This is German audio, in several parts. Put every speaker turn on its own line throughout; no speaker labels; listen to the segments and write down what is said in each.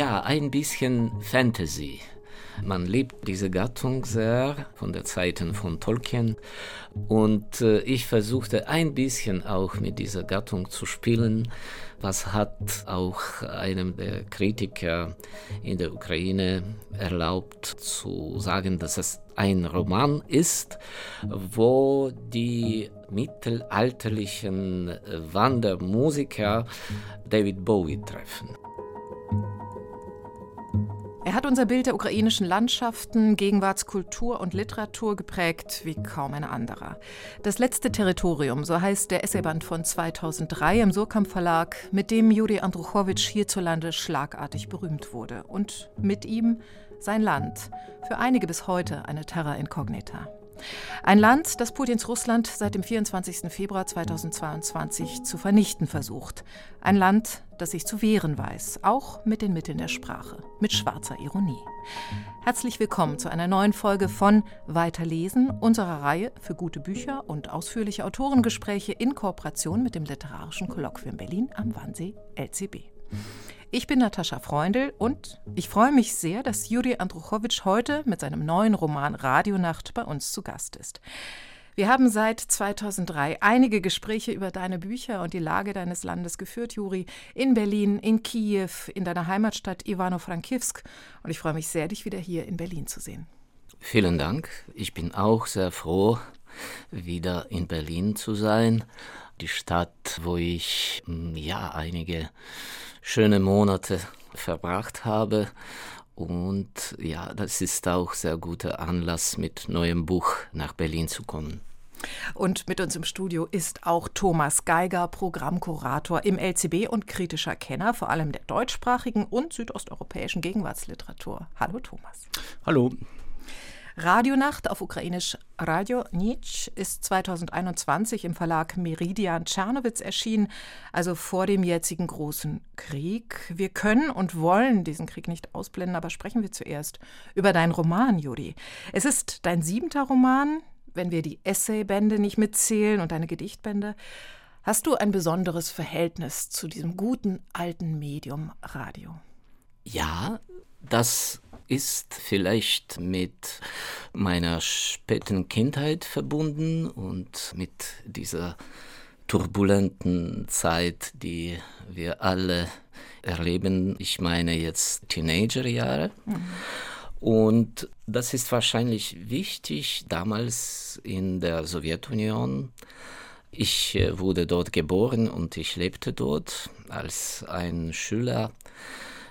Ja, ein bisschen Fantasy. Man liebt diese Gattung sehr von der Zeiten von Tolkien und äh, ich versuchte ein bisschen auch mit dieser Gattung zu spielen. Was hat auch einem der Kritiker in der Ukraine erlaubt zu sagen, dass es ein Roman ist, wo die mittelalterlichen Wandermusiker David Bowie treffen.
Er hat unser Bild der ukrainischen Landschaften, Gegenwartskultur und Literatur geprägt wie kaum ein anderer. Das letzte Territorium, so heißt der Essayband von 2003 im Surkamp Verlag, mit dem Juri Andruchowitsch hierzulande schlagartig berühmt wurde. Und mit ihm sein Land, für einige bis heute eine Terra Incognita. Ein Land, das Putins Russland seit dem 24. Februar 2022 zu vernichten versucht. Ein Land, das sich zu wehren weiß, auch mit den Mitteln der Sprache, mit schwarzer Ironie. Herzlich willkommen zu einer neuen Folge von Weiterlesen, unserer Reihe für gute Bücher und ausführliche Autorengespräche in Kooperation mit dem Literarischen Kolloquium Berlin am Wannsee LCB. Ich bin Natascha Freundl und ich freue mich sehr, dass Juri Andruchowitsch heute mit seinem neuen Roman Radionacht bei uns zu Gast ist. Wir haben seit 2003 einige Gespräche über deine Bücher und die Lage deines Landes geführt, Juri, in Berlin, in Kiew, in deiner Heimatstadt Ivano-Frankivsk. Und ich freue mich sehr, dich wieder hier in Berlin zu sehen.
Vielen Dank. Ich bin auch sehr froh, wieder in Berlin zu sein. Die Stadt, wo ich hm, ja einige schöne Monate verbracht habe. Und ja, das ist auch sehr guter Anlass, mit neuem Buch nach Berlin zu kommen.
Und mit uns im Studio ist auch Thomas Geiger, Programmkurator im LCB und kritischer Kenner, vor allem der deutschsprachigen und südosteuropäischen Gegenwartsliteratur. Hallo Thomas.
Hallo.
Radionacht auf ukrainisch Radio Nitsch ist 2021 im Verlag Meridian Czernowitz erschienen, also vor dem jetzigen großen Krieg. Wir können und wollen diesen Krieg nicht ausblenden, aber sprechen wir zuerst über deinen Roman, Juri. Es ist dein siebter Roman, wenn wir die Essaybände nicht mitzählen und deine Gedichtbände. Hast du ein besonderes Verhältnis zu diesem guten alten Medium Radio?
Ja, das ist vielleicht mit meiner späten Kindheit verbunden und mit dieser turbulenten Zeit, die wir alle erleben. Ich meine jetzt Teenagerjahre. Mhm. Und das ist wahrscheinlich wichtig damals in der Sowjetunion. Ich äh, wurde dort geboren und ich lebte dort als ein Schüler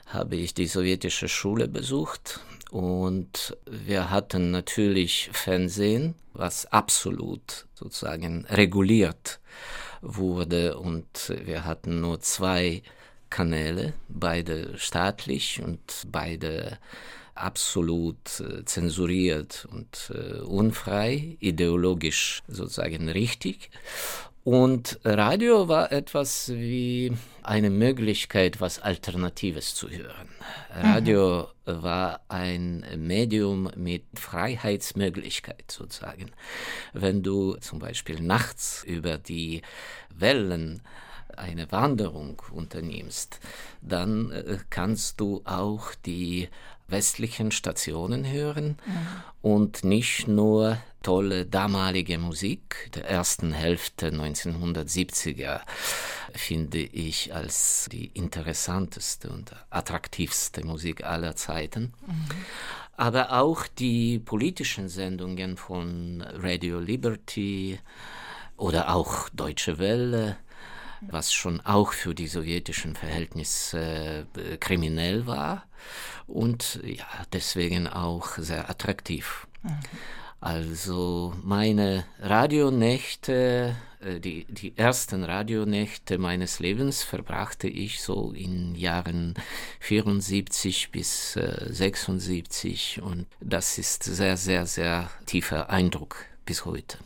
habe ich die sowjetische Schule besucht und wir hatten natürlich Fernsehen, was absolut sozusagen reguliert wurde und wir hatten nur zwei Kanäle, beide staatlich und beide absolut äh, zensuriert und äh, unfrei, ideologisch sozusagen richtig. Und Radio war etwas wie eine Möglichkeit, was Alternatives zu hören. Radio mhm. war ein Medium mit Freiheitsmöglichkeit sozusagen. Wenn du zum Beispiel nachts über die Wellen eine Wanderung unternimmst, dann äh, kannst du auch die westlichen Stationen hören mhm. und nicht nur tolle damalige Musik der ersten Hälfte 1970er finde ich als die interessanteste und attraktivste Musik aller Zeiten. Mhm. Aber auch die politischen Sendungen von Radio Liberty oder auch Deutsche Welle was schon auch für die sowjetischen Verhältnisse äh, kriminell war und ja, deswegen auch sehr attraktiv. Mhm. Also meine Radionächte, äh, die, die ersten Radionächte meines Lebens verbrachte ich so in Jahren 74 bis äh, 76 und das ist sehr, sehr, sehr tiefer Eindruck bis heute.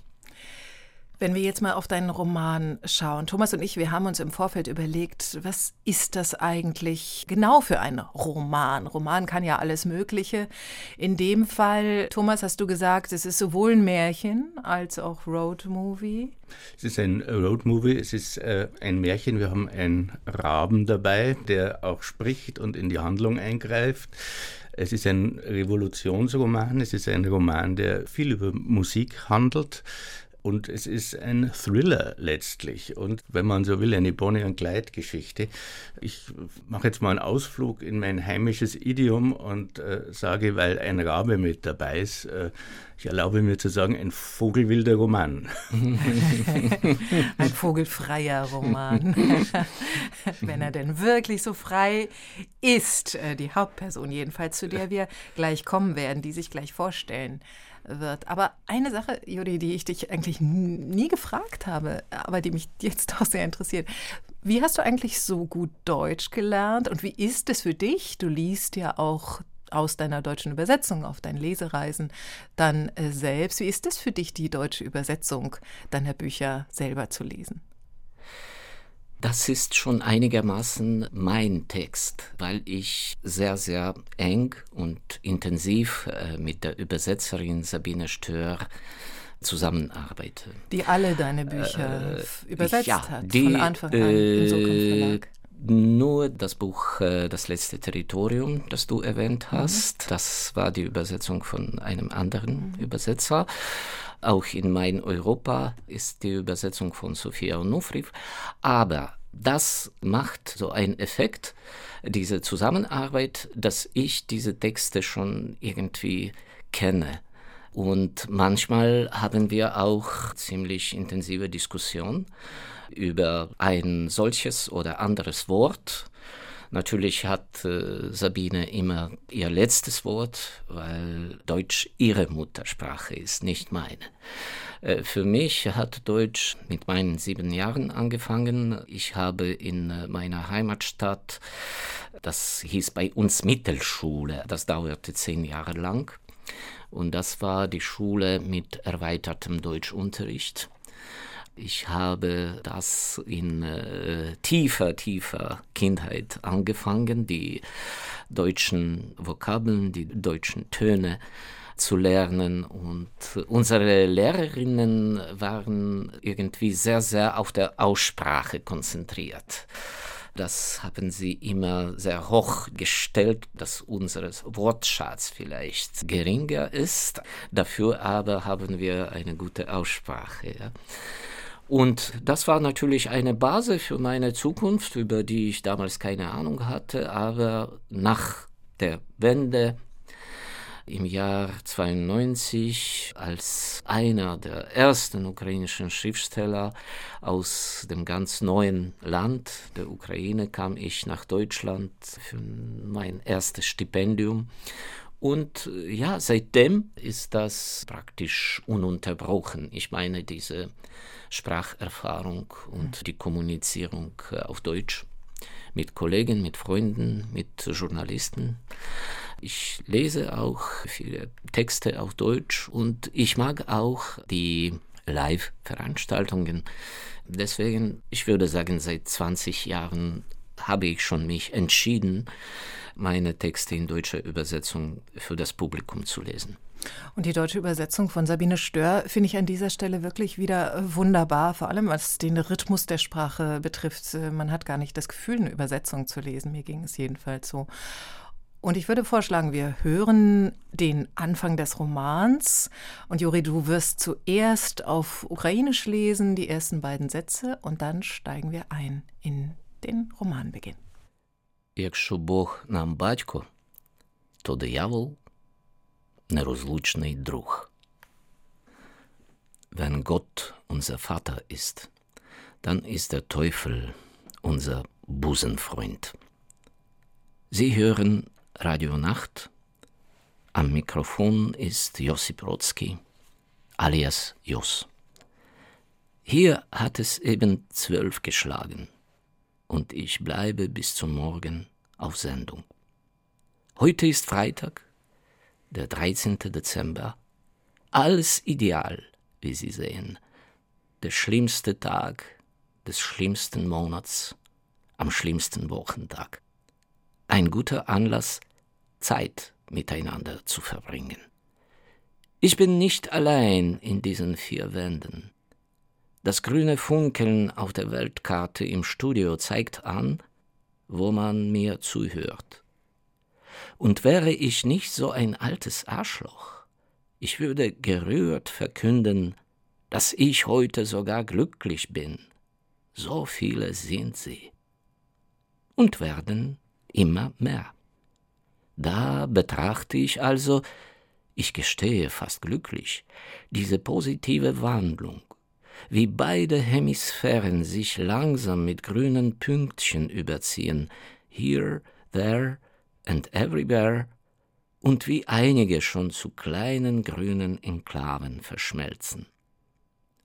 Wenn wir jetzt mal auf deinen Roman schauen, Thomas und ich, wir haben uns im Vorfeld überlegt, was ist das eigentlich genau für ein Roman? Roman kann ja alles Mögliche. In dem Fall, Thomas, hast du gesagt, es ist sowohl ein Märchen als auch Roadmovie.
Es ist ein Roadmovie, es ist äh, ein Märchen. Wir haben einen Raben dabei, der auch spricht und in die Handlung eingreift. Es ist ein Revolutionsroman, es ist ein Roman, der viel über Musik handelt. Und es ist ein Thriller letztlich. Und wenn man so will, eine Bonnie- und Clyde-Geschichte. Ich mache jetzt mal einen Ausflug in mein heimisches Idiom und äh, sage, weil ein Rabe mit dabei ist, äh, ich erlaube mir zu sagen, ein vogelwilder Roman.
ein vogelfreier Roman. Wenn er denn wirklich so frei ist, äh, die Hauptperson jedenfalls, zu der wir gleich kommen werden, die sich gleich vorstellen wird. Aber eine Sache, Juri, die ich dich eigentlich nie gefragt habe, aber die mich jetzt auch sehr interessiert. Wie hast du eigentlich so gut Deutsch gelernt und wie ist es für dich? Du liest ja auch aus deiner deutschen Übersetzung auf deinen Lesereisen dann äh, selbst. Wie ist es für dich, die deutsche Übersetzung deiner Bücher selber zu lesen?
Das ist schon einigermaßen mein Text, weil ich sehr, sehr eng und intensiv äh, mit der Übersetzerin Sabine Stör zusammenarbeite.
Die alle deine Bücher äh, übersetzt
ja,
hat,
die,
von Anfang an im
Sokam Verlag. Nur das Buch äh, Das letzte Territorium, das du erwähnt hast, mhm. das war die Übersetzung von einem anderen mhm. Übersetzer. Auch in Mein Europa ist die Übersetzung von Sophia Onufriv. Aber das macht so einen Effekt, diese Zusammenarbeit, dass ich diese Texte schon irgendwie kenne. Und manchmal haben wir auch ziemlich intensive Diskussionen über ein solches oder anderes Wort Natürlich hat äh, Sabine immer ihr letztes Wort, weil Deutsch ihre Muttersprache ist, nicht meine. Äh, für mich hat Deutsch mit meinen sieben Jahren angefangen. Ich habe in äh, meiner Heimatstadt, das hieß bei uns Mittelschule, das dauerte zehn Jahre lang. Und das war die Schule mit erweitertem Deutschunterricht. Ich habe das in äh, tiefer, tiefer Kindheit angefangen, die deutschen Vokabeln, die deutschen Töne zu lernen. Und unsere Lehrerinnen waren irgendwie sehr, sehr auf der Aussprache konzentriert. Das haben sie immer sehr hoch gestellt, dass unser Wortschatz vielleicht geringer ist. Dafür aber haben wir eine gute Aussprache. Ja. Und das war natürlich eine Basis für meine Zukunft, über die ich damals keine Ahnung hatte, aber nach der Wende im Jahr 92 als einer der ersten ukrainischen Schriftsteller aus dem ganz neuen Land der Ukraine kam ich nach Deutschland für mein erstes Stipendium und ja, seitdem ist das praktisch ununterbrochen. Ich meine, diese Spracherfahrung und die Kommunizierung äh, auf Deutsch mit Kollegen, mit Freunden, mit Journalisten. Ich lese auch viele Texte auf Deutsch und ich mag auch die Live-Veranstaltungen. Deswegen, ich würde sagen, seit 20 Jahren habe ich schon mich entschieden, meine Texte in deutscher Übersetzung für das Publikum zu lesen.
Und die deutsche Übersetzung von Sabine Stör finde ich an dieser Stelle wirklich wieder äh, wunderbar, vor allem was den Rhythmus der Sprache betrifft. Äh, man hat gar nicht das Gefühl, eine Übersetzung zu lesen. Mir ging es jedenfalls so. Und ich würde vorschlagen, wir hören den Anfang des Romans. Und Juri, du wirst zuerst auf Ukrainisch lesen, die ersten beiden Sätze, und dann steigen wir ein in den Romanbeginn.
Якщо Бог нам батько, то диявол nerozlučný druh. Wenn Gott unser Vater ist, dann ist der Teufel unser Busenfreund. Sie hören Radio Nacht. Am Mikrofon ist Josip Brodsky, alias Jos. Hier hat es eben zwölf geschlagen und ich bleibe bis zum Morgen auf Sendung. Heute ist Freitag, der 13. Dezember. Alles ideal, wie Sie sehen. der schlimmste Tag des schlimmsten Monats am schlimmsten Wochentag. Ein guter Anlass, Zeit miteinander zu verbringen. Ich bin nicht allein in diesen vier Wänden. Das grüne Funkeln auf der Weltkarte im Studio zeigt an, wo man mir zuhört. Und wäre ich nicht so ein altes Arschloch, ich würde gerührt verkünden, dass ich heute sogar glücklich bin. So viele sind sie. Und werden immer mehr. Da betrachte ich also ich gestehe fast glücklich, diese positive Wandlung, wie beide Hemisphären sich langsam mit grünen Pünktchen überziehen, here, there and everywhere, und wie einige schon zu kleinen grünen Enklaven verschmelzen.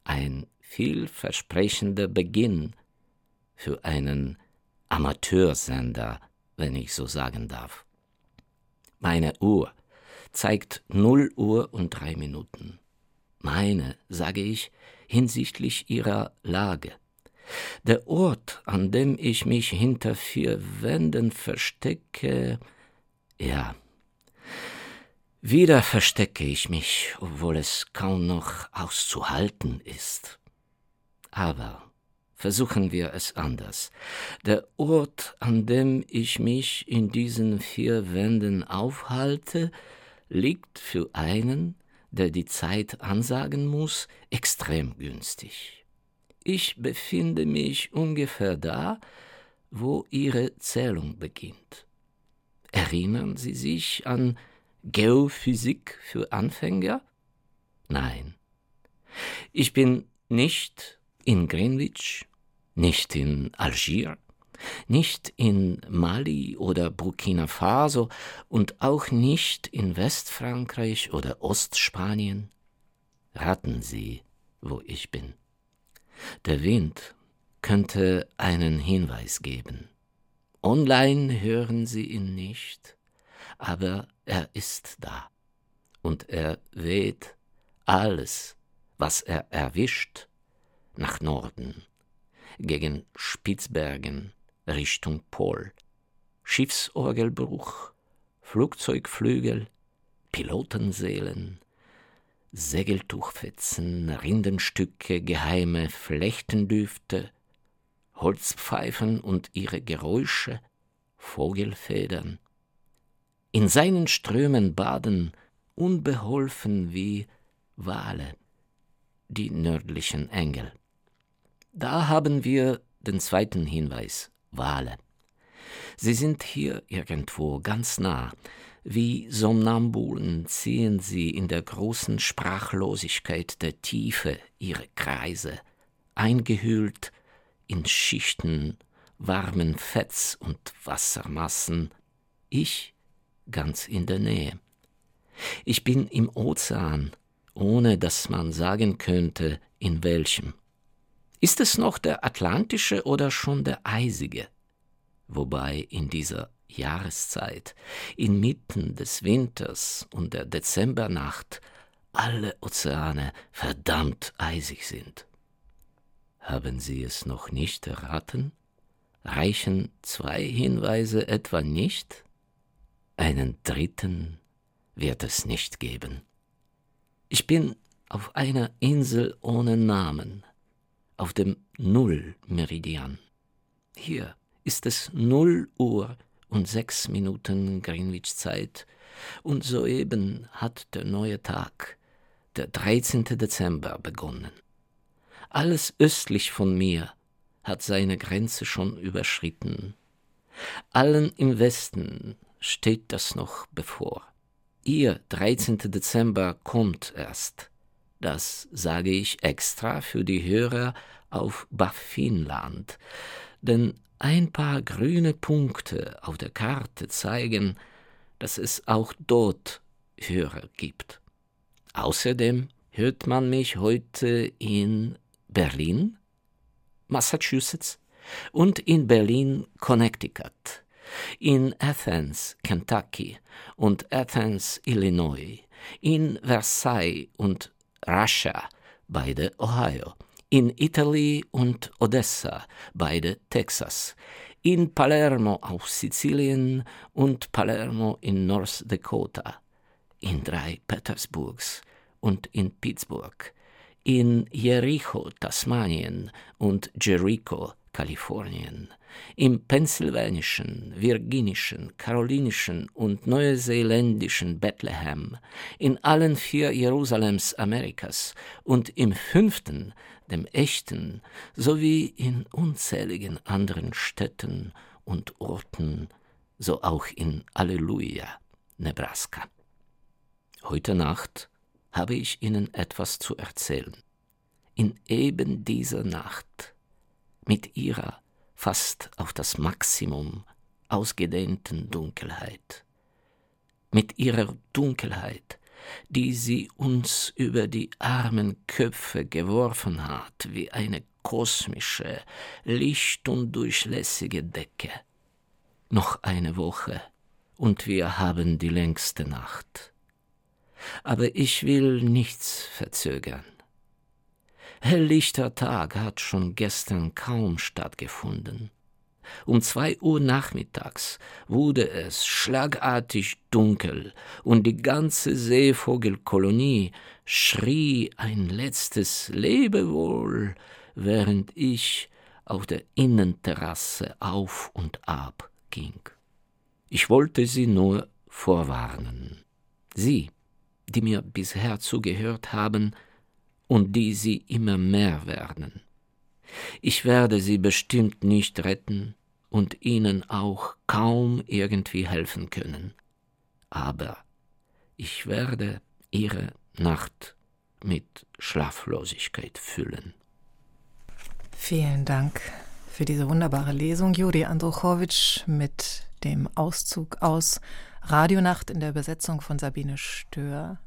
Ein vielversprechender Beginn für einen Amateursender, wenn ich so sagen darf. Meine Uhr zeigt 0 Uhr und drei Minuten. Meine, sage ich, hinsichtlich ihrer Lage. Der Ort, an dem ich mich hinter vier Wänden verstecke, ja, wieder verstecke ich mich, obwohl es kaum noch auszuhalten ist. Aber versuchen wir es anders. Der Ort, an dem ich mich in diesen vier Wänden aufhalte, liegt für einen, der die Zeit ansagen muss, extrem günstig. Ich befinde mich ungefähr da, wo Ihre Zählung beginnt. Erinnern Sie sich an Geophysik für Anfänger? Nein. Ich bin nicht in Greenwich, nicht in Algier, nicht in Mali oder Burkina Faso und auch nicht in Westfrankreich oder Ostspanien. Raten Sie, wo ich bin. Der Wind könnte einen Hinweis geben. Online hören Sie ihn nicht, aber er ist da, und er weht alles, was er erwischt, nach Norden, gegen Spitzbergen, Richtung Pol. Schiffsorgelbruch, Flugzeugflügel, Pilotenseelen, Segeltuchfetzen, Rindenstücke, geheime Flechtendüfte, Holzpfeifen und ihre Geräusche, Vogelfedern. In seinen Strömen baden, unbeholfen wie Wale, die nördlichen Engel. Da haben wir den zweiten Hinweis Wale. Sie sind hier irgendwo ganz nah. Wie Somnambulen ziehen sie in der großen Sprachlosigkeit der Tiefe ihre Kreise, eingehüllt in Schichten warmen Fetts und Wassermassen, ich ganz in der Nähe. Ich bin im Ozean, ohne dass man sagen könnte, in welchem. Ist es noch der atlantische oder schon der eisige? Wobei in dieser Jahreszeit, inmitten des Winters und der Dezembernacht, alle Ozeane verdammt eisig sind. Haben Sie es noch nicht erraten? Reichen zwei Hinweise etwa nicht? Einen dritten wird es nicht geben. Ich bin auf einer Insel ohne Namen, auf dem Nullmeridian. Hier ist es null Uhr und sechs Minuten Greenwich Zeit, und soeben hat der neue Tag, der 13. Dezember, begonnen. Alles östlich von mir hat seine Grenze schon überschritten. Allen im Westen steht das noch bevor. Ihr 13. Dezember kommt erst. Das sage ich extra für die Hörer auf Baffinland, denn ein paar grüne Punkte auf der Karte zeigen, dass es auch dort Hörer gibt. Außerdem hört man mich heute in Berlin, Massachusetts und in Berlin, Connecticut, in Athens, Kentucky und Athens, Illinois, in Versailles und Russia, beide Ohio, in Italy und Odessa, beide Texas, in Palermo auf Sizilien und Palermo in North Dakota, in drei Petersburgs und in Pittsburgh, in Jericho, Tasmanien und Jericho, Kalifornien, im pennsylvanischen, virginischen, karolinischen und neuseeländischen Bethlehem, in allen vier Jerusalems Amerikas. Und im fünften, dem echten, sowie in unzähligen anderen Städten und Orten, so auch in Alleluia, Nebraska. Heute Nacht habe ich Ihnen etwas zu erzählen. In eben dieser Nacht, mit ihrer fast auf das Maximum ausgedehnten Dunkelheit, mit ihrer Dunkelheit, die sie uns über die armen Köpfe geworfen hat wie eine kosmische, licht- und durchlässige Decke. Noch eine Woche, und wir haben die längste Nacht. Aber ich will nichts verzögern. Helllichter Tag hat schon gestern kaum stattgefunden. Um zwei Uhr nachmittags wurde es schlagartig dunkel und die ganze Seevogelkolonie schrie ein letztes Lebewohl, während ich auf der Innenterrasse auf und ab ging. Ich wollte sie nur vorwarnen. Sie, die mir bisher zugehört haben und die sie immer mehr werden. Ich werde sie bestimmt nicht retten und ihnen auch kaum irgendwie helfen können, aber ich werde ihre Nacht mit Schlaflosigkeit füllen.
Vielen Dank für diese wunderbare Lesung, Juri Andruchowitsch, mit dem Auszug aus Radionacht in der Übersetzung von Sabine Stör.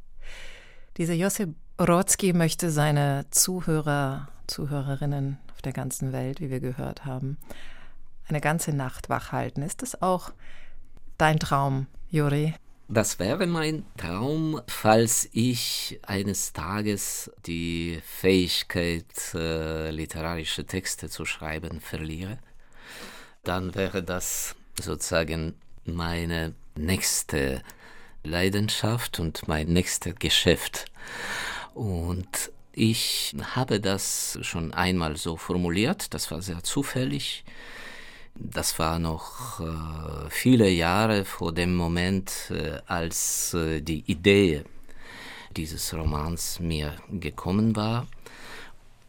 Dieser Josip Rotzki möchte seine Zuhörer, Zuhörerinnen auf der ganzen Welt, wie wir gehört haben, eine ganze Nacht wach halten. Ist das auch dein Traum, Juri?
Das wäre mein Traum, falls ich eines Tages die Fähigkeit, äh, literarische Texte zu schreiben, verliere. Dann wäre das sozusagen meine nächste Leidenschaft und mein nächstes Geschäft. Und ich habe das schon einmal so formuliert, das war sehr zufällig. Das war noch äh, viele Jahre vor dem Moment, äh, als äh, die Idee dieses Romans mir gekommen war.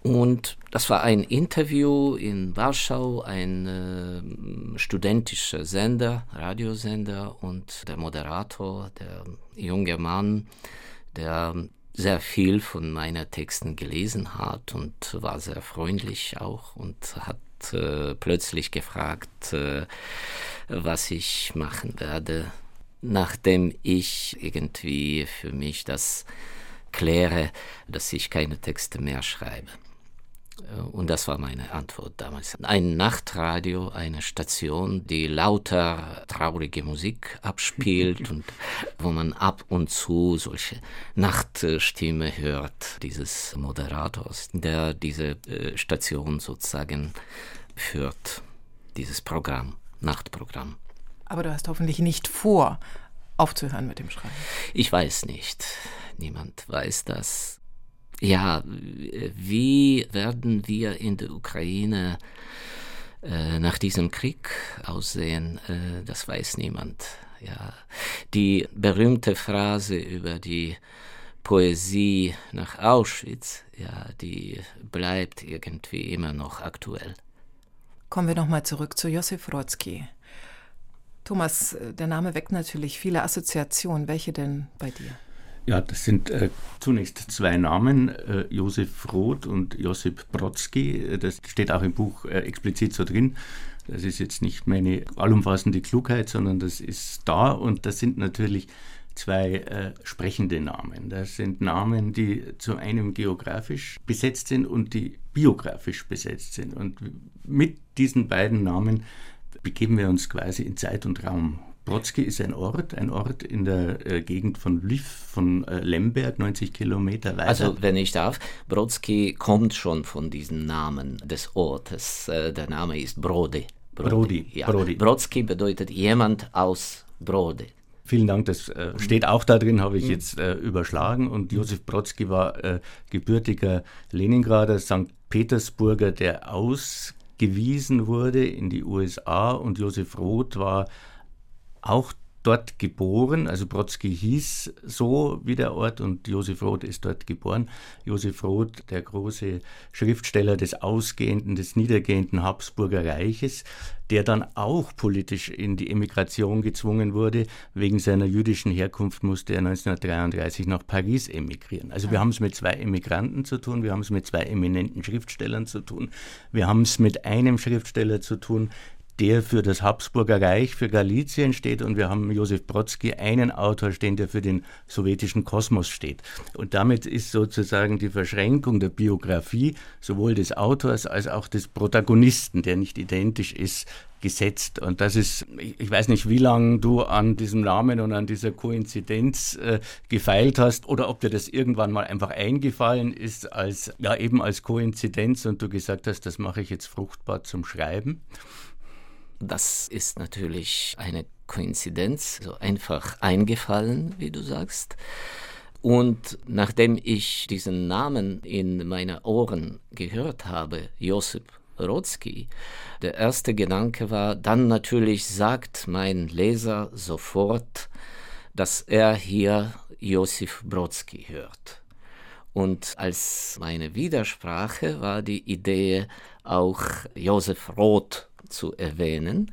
Und das war ein Interview in Warschau, ein äh, studentischer Sender, Radiosender und der Moderator, der junge Mann, der sehr viel von meinen Texten gelesen hat und war sehr freundlich auch und hat äh, plötzlich gefragt, äh, was ich machen werde, nachdem ich irgendwie für mich das kläre, dass ich keine Texte mehr schreibe. Äh, und das war meine Antwort damals. Ein Nachtradio, eine Station, die lauter traurige Musik abspielt und wo man ab und zu solche Nachtstimme hört, dieses Moderators, der diese äh, Station sozusagen führt, dieses Programm, Nachtprogramm.
Aber du hast hoffentlich nicht vor, aufzuhören mit dem Schreiben.
Ich weiß nicht. Niemand weiß das. Ja, wie werden wir in der Ukraine äh, nach diesem Krieg aussehen? Äh, das weiß niemand. Ja, die berühmte Phrase über die Poesie nach Auschwitz, ja, die bleibt irgendwie immer noch aktuell.
Kommen wir nochmal zurück zu Josef Rodzki. Thomas, äh, der Name weckt natürlich viele Assoziationen. Welche denn bei dir?
Ja, das sind äh, zunächst zwei Namen, äh, Josef Roth und Josip Brodsky. Das steht auch im Buch äh, explizit so drin. Das ist jetzt nicht meine allumfassende Klugheit, sondern das ist da und das sind natürlich zwei äh, sprechende Namen. Das sind Namen, die zu einem geografisch besetzt sind und die biografisch besetzt sind. Und mit diesen beiden Namen begeben wir uns quasi in Zeit und Raum Brodsky ist ein Ort, ein Ort in der äh, Gegend von Lviv, von äh, Lemberg, 90 Kilometer weiter.
Also, wenn ich darf, Brodsky kommt schon von diesem Namen des Ortes. Äh, der Name ist Brode.
Brody. Brody.
Ja. Brody. Brodsky bedeutet jemand aus Brode.
Vielen Dank, das äh, steht auch da drin, habe ich mhm. jetzt äh, überschlagen. Und Josef Brodsky war äh, gebürtiger Leningrader, St. Petersburger, der ausgewiesen wurde in die USA. Und Josef Roth war auch dort geboren, also Brodsky hieß so wie der Ort und Josef Roth ist dort geboren. Josef Roth, der große Schriftsteller des ausgehenden, des niedergehenden Habsburger Reiches, der dann auch politisch in die Emigration gezwungen wurde. Wegen seiner jüdischen Herkunft musste er 1933 nach Paris emigrieren. Also wir haben es mit zwei Emigranten zu tun, wir haben es mit zwei eminenten Schriftstellern zu tun, wir haben es mit einem Schriftsteller zu tun, der für das Habsburger Reich, für Galizien steht und wir haben Josef Brodsky, einen Autor stehen, der für den sowjetischen Kosmos steht. Und damit ist sozusagen die Verschränkung der Biografie sowohl des Autors als auch des Protagonisten, der nicht identisch ist, gesetzt. Und das ist, ich weiß nicht, wie lange du an diesem Namen und an dieser Koinzidenz äh, gefeilt hast oder ob dir das irgendwann mal einfach eingefallen ist als, ja, eben als Koinzidenz und du gesagt hast, das mache ich jetzt fruchtbar zum Schreiben.
Das ist natürlich eine Koinzidenz, so einfach eingefallen, wie du sagst. Und nachdem ich diesen Namen in meine Ohren gehört habe, Josip Brodsky, der erste Gedanke war, dann natürlich sagt mein Leser sofort, dass er hier Josif Brodsky hört. Und als meine Widersprache war die Idee, auch Josef Roth zu erwähnen.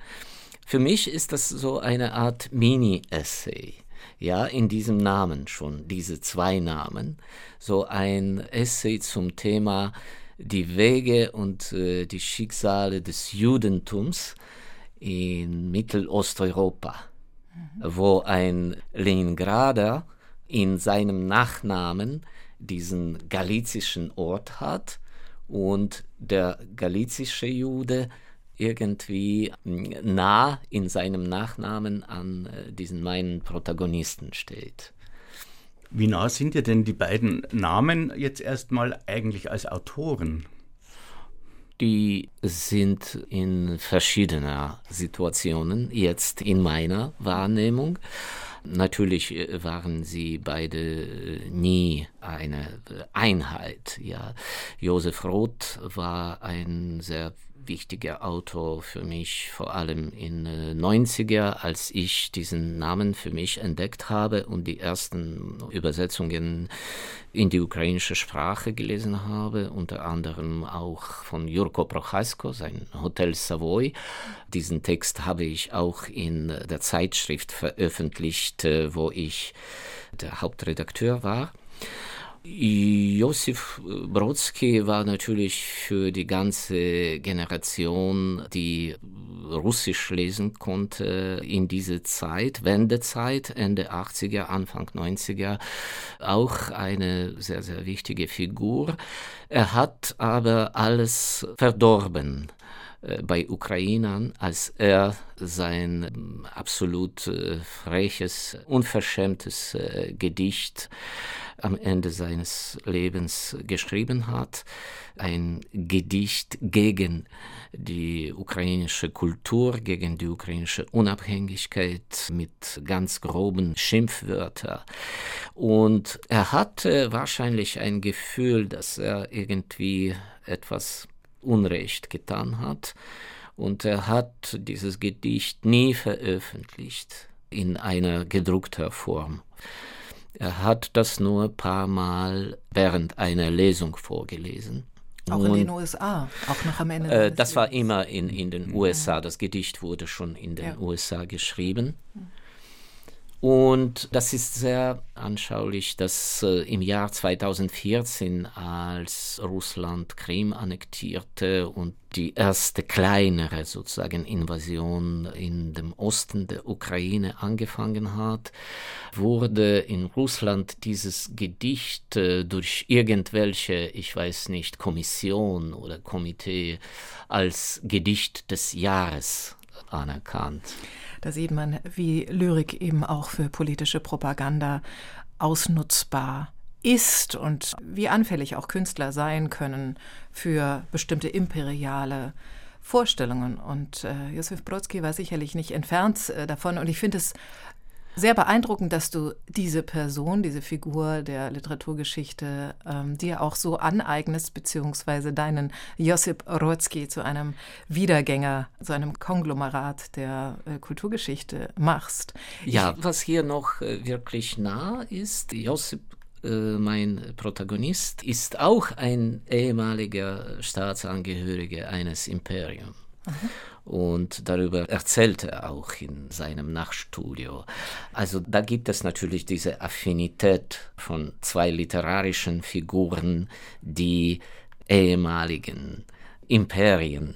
Für mich ist das so eine Art Mini-Essay. Ja, in diesem Namen schon, diese zwei Namen. So ein Essay zum Thema die Wege und äh, die Schicksale des Judentums in Mittelosteuropa, mhm. wo ein Leningrader in seinem Nachnamen diesen galizischen Ort hat und der galizische Jude irgendwie hm, nah in seinem Nachnamen an äh, diesen meinen Protagonisten steht.
Wie nah sind dir denn die beiden Namen jetzt erstmal eigentlich als Autoren?
Die sind in verschiedener Situationen jetzt in meiner Wahrnehmung. Natürlich äh, waren sie beide äh, nie eine Einheit. Ja, Josef Roth war ein sehr wichtiger Autor für mich, vor allem in äh, 90er, als ich diesen Namen für mich entdeckt habe und die ersten Übersetzungen in die ukrainische Sprache gelesen habe, unter anderem auch von Jurko Prochasko, sein Hotel Savoy. Diesen Text habe ich auch in der Zeitschrift veröffentlicht, äh, wo ich der Hauptredakteur war. Josif Brodsky war natürlich für die ganze Generation, die Russisch lesen konnte, in diese Zeit, Wendezeit, Ende 80er, Anfang 90er, auch eine sehr, sehr wichtige Figur. Er hat aber alles verdorben bei Ukrainern, als er sein absolut äh, freches, unverschämtes äh, Gedicht am Ende seines Lebens geschrieben hat. Ein Gedicht gegen die ukrainische Kultur, gegen die ukrainische Unabhängigkeit mit ganz groben Schimpfwörtern. Und er hatte wahrscheinlich ein Gefühl, dass er irgendwie etwas Unrecht getan hat. Und er hat dieses Gedicht nie veröffentlicht in einer gedruckter Form. Er hat das nur ein paar Mal während einer Lesung vorgelesen.
Auch in den USA, auch noch am Ende.
Äh, das war immer in, in den USA. Das Gedicht wurde schon in den ja. USA geschrieben. Und das ist sehr anschaulich, dass äh, im Jahr 2014, als Russland Krim annektierte und die erste kleinere sozusagen Invasion in dem Osten der Ukraine angefangen hat, wurde in Russland dieses Gedicht äh, durch irgendwelche, ich weiß nicht, Kommission oder Komitee als Gedicht des Jahres anerkannt.
Da sieht man, wie Lyrik eben auch für politische Propaganda ausnutzbar ist und wie anfällig auch Künstler sein können für bestimmte imperiale Vorstellungen. Und äh, Josef Brodsky war sicherlich nicht entfernt äh, davon. Und ich finde es sehr beeindruckend, dass du diese Person, diese Figur der Literaturgeschichte ähm, dir auch so aneignest, beziehungsweise deinen Josip Rodzki zu einem Wiedergänger, zu einem Konglomerat der äh, Kulturgeschichte machst.
Ja, was hier noch äh, wirklich nah ist, Josip äh, mein Protagonist ist auch ein ehemaliger Staatsangehöriger eines Imperiums. Und darüber erzählt er auch in seinem Nachtstudio. Also da gibt es natürlich diese Affinität von zwei literarischen Figuren, die ehemaligen Imperien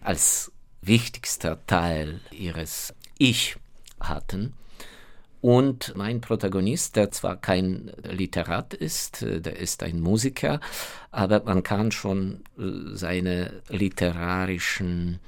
als wichtigster Teil ihres Ich hatten. Und mein Protagonist, der zwar kein Literat ist, äh, der ist ein Musiker, aber man kann schon äh, seine literarischen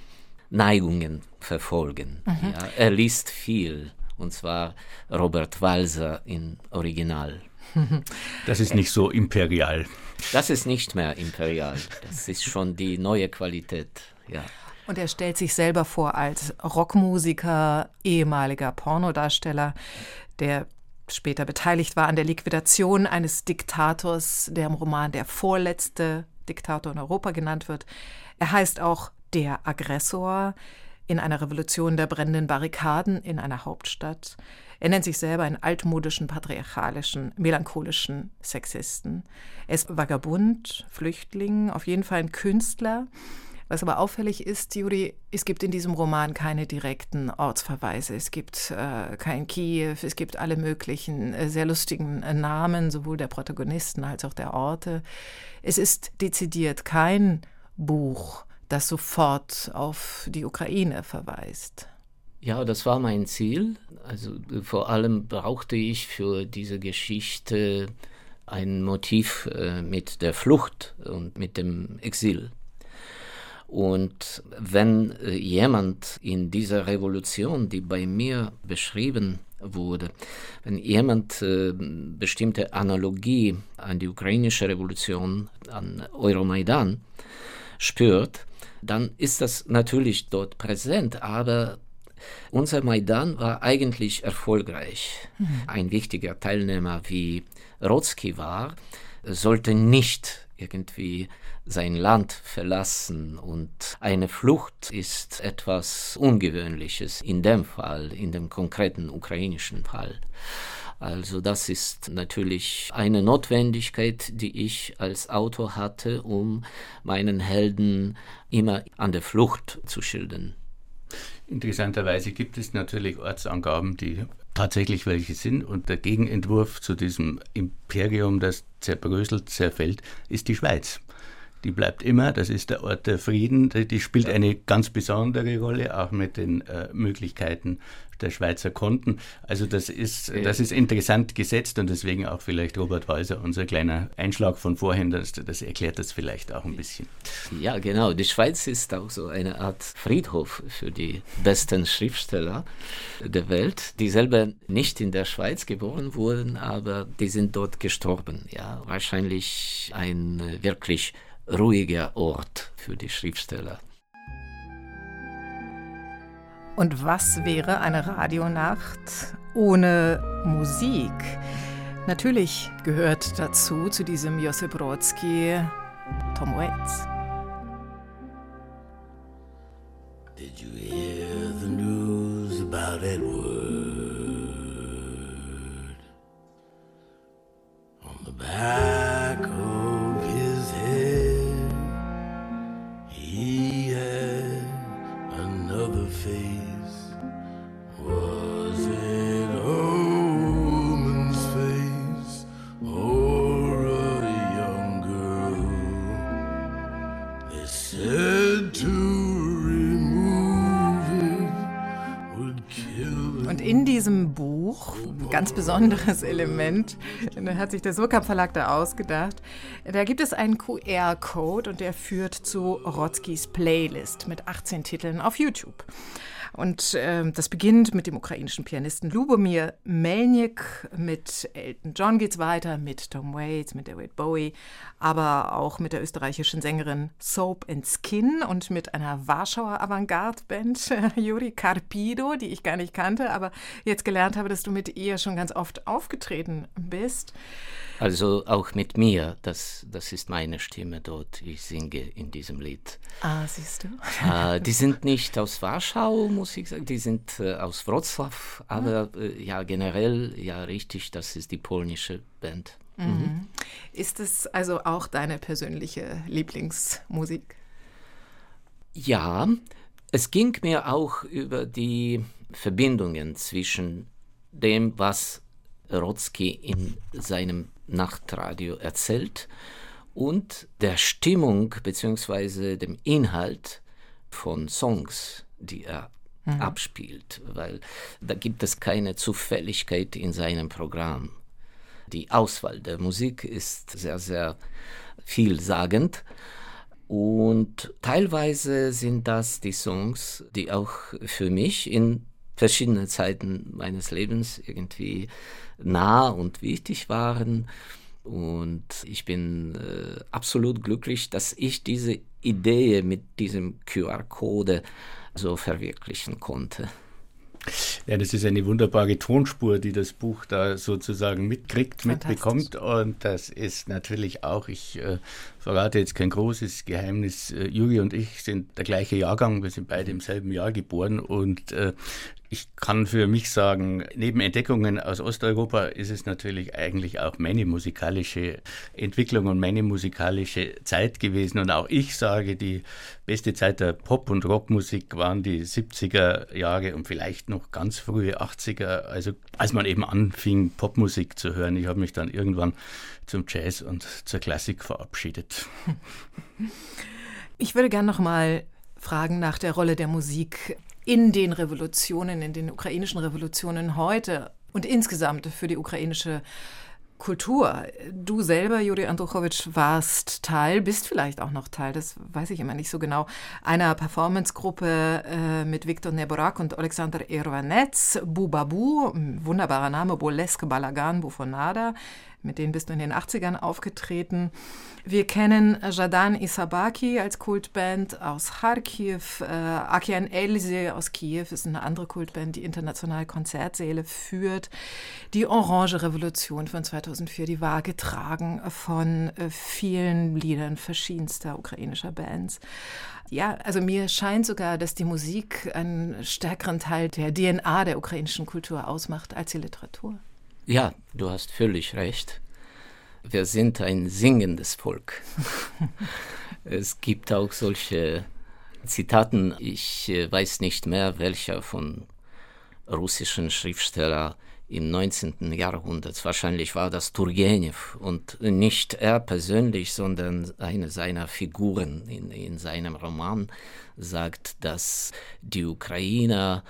Neigungen verfolgen. Mhm. Ja, er liest viel, und zwar Robert Walser in Original.
Das ist nicht so imperial.
Das ist nicht mehr imperial. Das ist schon die neue Qualität. Ja.
Und er stellt sich selber vor als Rockmusiker, ehemaliger Pornodarsteller, der später beteiligt war an der Liquidation eines Diktators, der im Roman der vorletzte Diktator in Europa genannt wird. Er heißt auch der Aggressor in einer Revolution der brennenden Barrikaden in einer Hauptstadt. Er nennt sich selber einen altmodischen, patriarchalischen, melancholischen Sexisten. Er ist Vagabund, Flüchtling, auf jeden Fall ein Künstler. Was aber auffällig ist, Juri, es gibt in diesem Roman keine direkten Ortsverweise. Es gibt äh, kein Kiew, es gibt alle möglichen äh, sehr lustigen äh, Namen, sowohl der Protagonisten als auch der Orte. Es ist dezidiert kein Buch, das sofort auf die Ukraine verweist.
Ja, das war mein Ziel. Also vor allem brauchte ich für diese Geschichte ein Motiv äh, mit der Flucht und mit dem Exil. Und wenn äh, jemand in dieser Revolution, die bei mir beschrieben wurde, wenn jemand äh, bestimmte Analogie an die ukrainische Revolution, an Euromaidan spürt, dann ist das natürlich dort präsent, aber unser Maidan war eigentlich erfolgreich. Mhm. Ein wichtiger Teilnehmer wie Rotzki war, sollte nicht irgendwie sein Land verlassen und eine Flucht ist etwas Ungewöhnliches in dem Fall, in dem konkreten ukrainischen Fall. Also das ist natürlich eine Notwendigkeit, die ich als Autor hatte, um meinen Helden immer an der Flucht zu schildern.
Interessanterweise gibt es natürlich Ortsangaben, die tatsächlich welche sind. Und der Gegenentwurf zu diesem Imperium, das zerbröselt, zerfällt, ist die Schweiz. Die bleibt immer, das ist der Ort der Frieden. Die spielt eine ganz besondere Rolle, auch mit den äh, Möglichkeiten der Schweizer Konten. Also das ist, das ist interessant gesetzt und deswegen auch vielleicht Robert Walser, unser kleiner Einschlag von vorhin, das, das erklärt das vielleicht auch ein bisschen.
Ja, genau. Die Schweiz ist auch so eine Art Friedhof für die besten Schriftsteller der Welt, die selber nicht in der Schweiz geboren wurden, aber die sind dort gestorben. Ja, wahrscheinlich ein äh, wirklich ruhiger Ort für die Schriftsteller.
Und was wäre eine Radionacht ohne Musik? Natürlich gehört dazu, zu diesem Josip Brodsky, Tom Waits. Did you hear the news about Edward? Ganz besonderes Element. Da hat sich der Surkamp Verlag da ausgedacht. Da gibt es einen QR-Code und der führt zu Rotzkis Playlist mit 18 Titeln auf YouTube. Und äh, das beginnt mit dem ukrainischen Pianisten Lubomir Melnik, mit Elton John geht's weiter, mit Tom Waits, mit David Bowie, aber auch mit der österreichischen Sängerin Soap and Skin und mit einer Warschauer Avantgarde-Band, Juri Carpido, die ich gar nicht kannte, aber jetzt gelernt habe, dass du mit ihr schon ganz oft aufgetreten bist.
Also auch mit mir, das, das ist meine Stimme dort. Ich singe in diesem Lied.
Ah, siehst du.
Äh, die sind nicht aus Warschau, muss ich sagen, die sind äh, aus Wrocław, aber äh, ja, generell, ja, richtig, das ist die polnische Band.
Mhm. Mhm. Ist es also auch deine persönliche Lieblingsmusik?
Ja, es ging mir auch über die Verbindungen zwischen dem, was Rotzki in seinem Nachtradio erzählt und der Stimmung bzw. dem Inhalt von Songs, die er mhm. abspielt, weil da gibt es keine Zufälligkeit in seinem Programm. Die Auswahl der Musik ist sehr, sehr vielsagend. Und teilweise sind das die Songs, die auch für mich in verschiedenen Zeiten meines Lebens irgendwie nah und wichtig waren. Und ich bin äh, absolut glücklich, dass ich diese Idee mit diesem QR-Code so verwirklichen konnte.
Ja, das ist eine wunderbare Tonspur, die das Buch da sozusagen mitkriegt, mitbekommt. Und das ist natürlich auch, ich äh, verrate jetzt kein großes Geheimnis, äh, Juri und ich sind der gleiche Jahrgang, wir sind beide im selben Jahr geboren und äh, ich kann für mich sagen, neben Entdeckungen aus Osteuropa ist es natürlich eigentlich auch meine musikalische Entwicklung und meine musikalische Zeit gewesen. Und auch ich sage, die beste Zeit der Pop- und Rockmusik waren die 70er Jahre und vielleicht noch ganz frühe 80er, also als man eben anfing, Popmusik zu hören. Ich habe mich dann irgendwann zum Jazz und zur Klassik verabschiedet.
Ich würde gerne noch mal fragen nach der Rolle der Musik in den Revolutionen, in den ukrainischen Revolutionen heute und insgesamt für die ukrainische Kultur. Du selber, Juri Andruchowitsch, warst Teil, bist vielleicht auch noch Teil, das weiß ich immer nicht so genau, einer Performancegruppe äh, mit Viktor Neborak und Alexander Irvanetz, Bubabu, wunderbarer Name, Boleske Balagan Bufonada, mit denen bist du in den 80ern aufgetreten. Wir kennen Jadan Isabaki als Kultband aus Kharkiv. Äh, Akian Elise aus Kiew ist eine andere Kultband, die international Konzertsäle führt. Die Orange Revolution von 2004, die war getragen von äh, vielen Liedern verschiedenster ukrainischer Bands. Ja, also mir scheint sogar, dass die Musik einen stärkeren Teil der DNA der ukrainischen Kultur ausmacht als die Literatur.
Ja, du hast völlig recht. Wir sind ein singendes Volk. es gibt auch solche Zitaten, ich äh, weiß nicht mehr, welcher von russischen Schriftsteller im 19. Jahrhundert. Wahrscheinlich war das Turgenev und nicht er persönlich, sondern eine seiner Figuren in, in seinem Roman sagt, dass die Ukrainer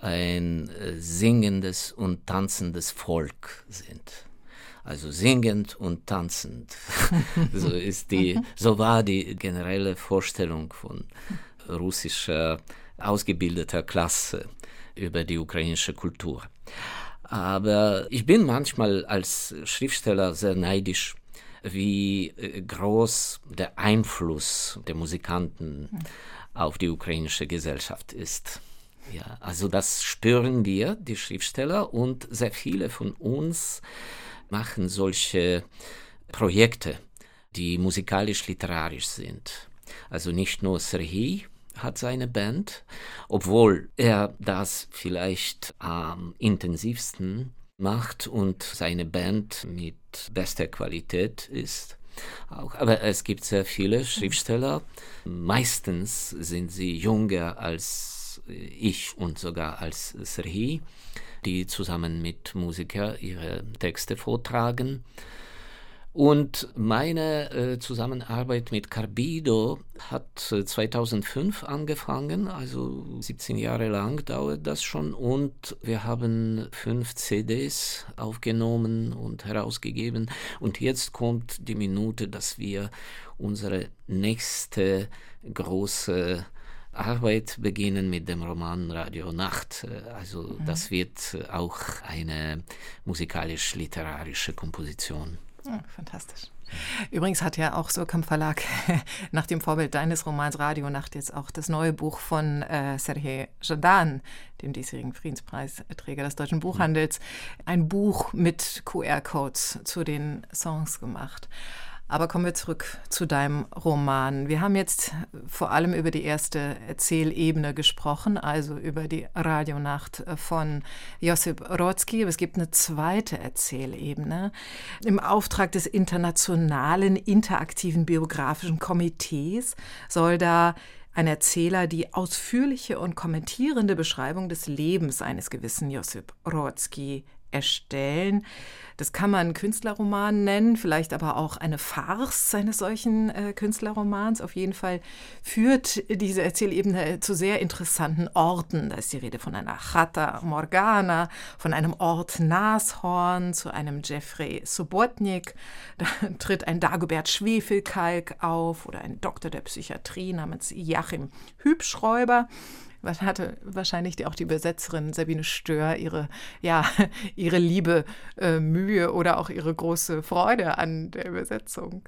ein äh, singendes und tanzendes Volk sind. Also singend und tanzend. so ist die, so war die generelle Vorstellung von russischer ausgebildeter Klasse über die ukrainische Kultur. Aber ich bin manchmal als Schriftsteller sehr neidisch, wie äh, groß der Einfluss der Musikanten auf die ukrainische Gesellschaft ist. Ja, also das spüren wir, die Schriftsteller, und sehr viele von uns machen solche Projekte, die musikalisch-literarisch sind. Also nicht nur Serhii hat seine Band, obwohl er das vielleicht am intensivsten macht und seine Band mit bester Qualität ist. Auch, aber es gibt sehr viele Schriftsteller. Meistens sind sie jünger als ich und sogar als Serhi, die zusammen mit Musiker ihre Texte vortragen. Und meine äh, Zusammenarbeit mit Carbido hat äh, 2005 angefangen, also 17 Jahre lang dauert das schon. Und wir haben fünf CDs aufgenommen und herausgegeben. Und jetzt kommt die Minute, dass wir unsere nächste große Arbeit beginnen mit dem Roman Radio Nacht. Also mhm. das wird auch eine musikalisch-literarische Komposition.
Ja, fantastisch. Übrigens hat ja auch Surkamp Verlag nach dem Vorbild deines Romans Radionacht jetzt auch das neue Buch von äh, Sergei Jadan, dem diesjährigen Friedenspreisträger des deutschen Buchhandels, ein Buch mit QR-Codes zu den Songs gemacht. Aber kommen wir zurück zu deinem Roman. Wir haben jetzt vor allem über die erste Erzählebene gesprochen, also über die Radionacht von Josip Rodzki. Aber es gibt eine zweite Erzählebene. Im Auftrag des Internationalen Interaktiven Biografischen Komitees soll da ein Erzähler die ausführliche und kommentierende Beschreibung des Lebens eines gewissen Josip Rodzki erstellen. Das kann man Künstlerroman nennen, vielleicht aber auch eine Farce eines solchen äh, Künstlerromans. Auf jeden Fall führt diese Erzählebene zu sehr interessanten Orten. Da ist die Rede von einer Chata Morgana, von einem Ort Nashorn, zu einem Jeffrey Subotnik. Da tritt ein Dagobert Schwefelkalk auf oder ein Doktor der Psychiatrie namens Joachim Hübschräuber was hatte wahrscheinlich auch die Übersetzerin Sabine Stör ihre, ja, ihre liebe äh, Mühe oder auch ihre große Freude an der Übersetzung.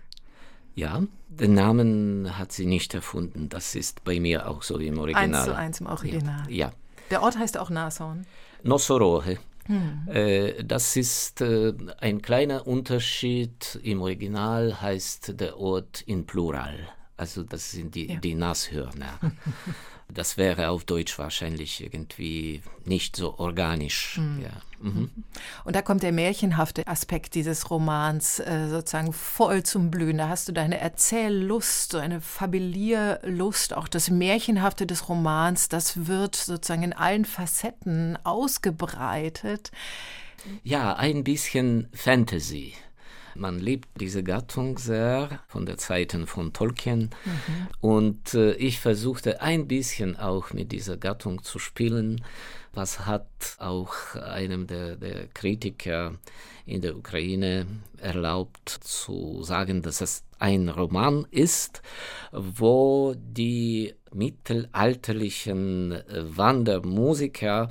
Ja, den Namen hat sie nicht erfunden. Das ist bei mir auch so im Original.
Eins zu eins im Original.
Ja. ja.
Der Ort heißt auch Nashorn.
Nossorohe. Hm. Äh, das ist äh, ein kleiner Unterschied. Im Original heißt der Ort in Plural. Also das sind die, ja. die Nashörner. Das wäre auf Deutsch wahrscheinlich irgendwie nicht so organisch. Mhm. Ja. Mhm.
Und da kommt der märchenhafte Aspekt dieses Romans äh, sozusagen voll zum Blühen. Da hast du deine Erzähllust, so eine Fabelierlust, auch das Märchenhafte des Romans, das wird sozusagen in allen Facetten ausgebreitet.
Ja, ein bisschen Fantasy. Man liebt diese Gattung sehr von der Zeiten von Tolkien mhm. und äh, ich versuchte ein bisschen auch mit dieser Gattung zu spielen. Was hat auch einem der, der Kritiker in der Ukraine erlaubt zu sagen, dass es ein Roman ist, wo die mittelalterlichen Wandermusiker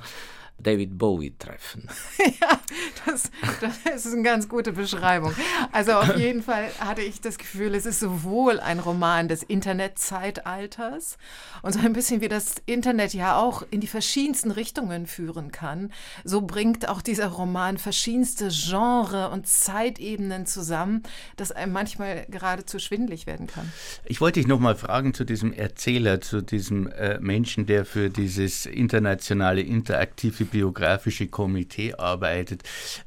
David Bowie treffen.
ja, das, das ist eine ganz gute Beschreibung. Also auf jeden Fall hatte ich das Gefühl, es ist sowohl ein Roman des Internetzeitalters und so ein bisschen wie das Internet ja auch in die verschiedensten Richtungen führen kann, so bringt auch dieser Roman verschiedenste Genre und Zeitebenen zusammen, dass einem manchmal geradezu schwindlig werden kann.
Ich wollte dich noch mal fragen zu diesem Erzähler, zu diesem äh, Menschen, der für dieses internationale interaktive biografische Komitee arbeitet.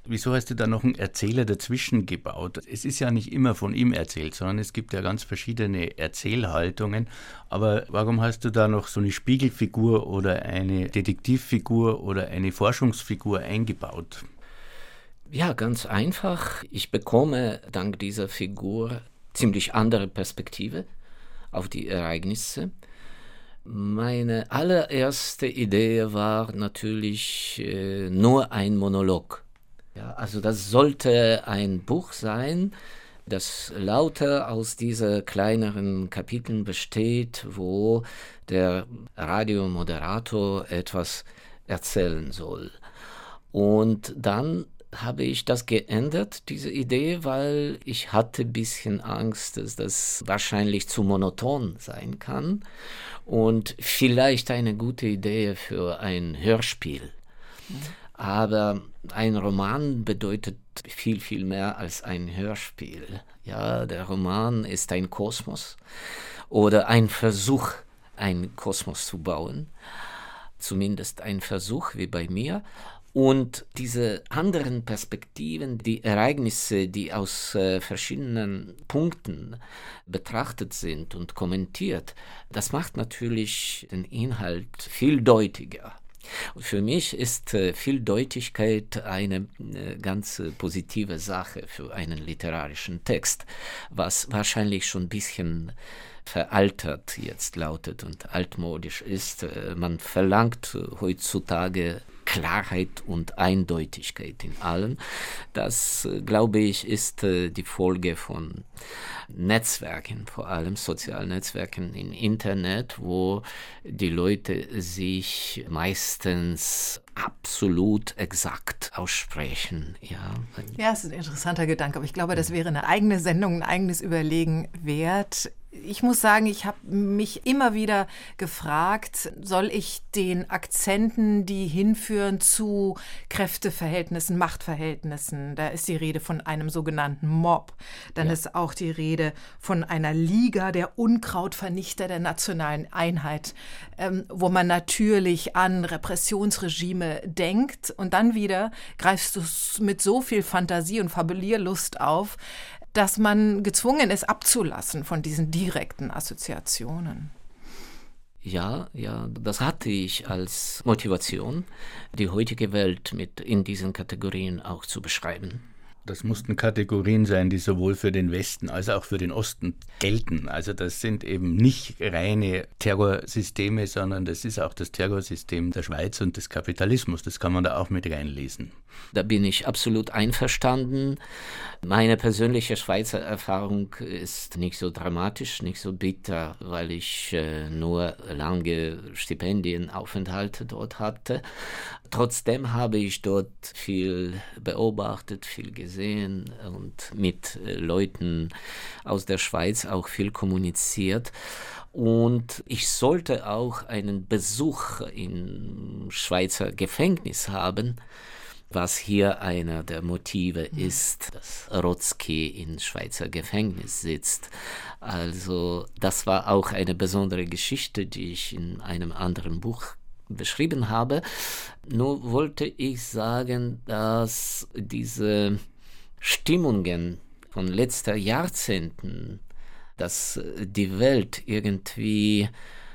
Wieso hast du da noch einen Erzähler dazwischen gebaut? Es ist ja nicht immer von ihm erzählt, sondern es gibt ja ganz verschiedene Erzählhaltungen. Aber warum hast du da noch so eine Spiegelfigur oder eine Detektivfigur oder eine Forschungsfigur eingebaut?
Ja, ganz einfach. Ich bekomme dank dieser Figur ziemlich andere Perspektive auf die Ereignisse. Meine allererste Idee war natürlich äh, nur ein Monolog. Ja, also das sollte ein Buch sein, das lauter aus diesen kleineren Kapiteln besteht, wo der Radiomoderator etwas erzählen soll. Und dann habe ich das geändert, diese Idee, weil ich hatte ein bisschen Angst, dass das wahrscheinlich zu monoton sein kann und vielleicht eine gute Idee für ein Hörspiel. Aber ein Roman bedeutet viel, viel mehr als ein Hörspiel. Ja, der Roman ist ein Kosmos oder ein Versuch, einen Kosmos zu bauen. Zumindest ein Versuch wie bei mir. Und diese anderen Perspektiven, die Ereignisse, die aus äh, verschiedenen Punkten betrachtet sind und kommentiert, das macht natürlich den Inhalt viel deutiger. Für mich ist äh, Vieldeutigkeit eine äh, ganz positive Sache für einen literarischen Text, was wahrscheinlich schon ein bisschen veraltert jetzt lautet und altmodisch ist. Äh, man verlangt heutzutage Klarheit und Eindeutigkeit in allem. Das, äh, glaube ich, ist äh, die Folge von Netzwerken, vor allem sozialen Netzwerken im Internet, wo die Leute sich meistens absolut exakt aussprechen. Ja,
ja es ist ein interessanter Gedanke, aber ich glaube, das wäre eine eigene Sendung, ein eigenes Überlegen wert ich muss sagen, ich habe mich immer wieder gefragt, soll ich den Akzenten, die hinführen zu Kräfteverhältnissen, Machtverhältnissen, da ist die Rede von einem sogenannten Mob, dann ja. ist auch die Rede von einer Liga der Unkrautvernichter der nationalen Einheit, ähm, wo man natürlich an Repressionsregime denkt und dann wieder greifst du es mit so viel Fantasie und Fabulierlust auf, dass man gezwungen ist, abzulassen von diesen direkten Assoziationen.
Ja, ja, das hatte ich als Motivation, die heutige Welt mit in diesen Kategorien auch zu beschreiben.
Das mussten Kategorien sein, die sowohl für den Westen als auch für den Osten gelten. Also das sind eben nicht reine Terrorsysteme, sondern das ist auch das Terrorsystem der Schweiz und des Kapitalismus. Das kann man da auch mit reinlesen.
Da bin ich absolut einverstanden. Meine persönliche Schweizer Erfahrung ist nicht so dramatisch, nicht so bitter, weil ich äh, nur lange Stipendienaufenthalte dort hatte. Trotzdem habe ich dort viel beobachtet, viel gesehen und mit äh, Leuten aus der Schweiz auch viel kommuniziert. Und ich sollte auch einen Besuch im Schweizer Gefängnis haben was hier einer der Motive mhm. ist, dass Rotzki in Schweizer Gefängnis sitzt. Also das war auch eine besondere Geschichte, die ich in einem anderen Buch beschrieben habe. Nur wollte ich sagen, dass diese Stimmungen von letzter Jahrzehnten, dass die Welt irgendwie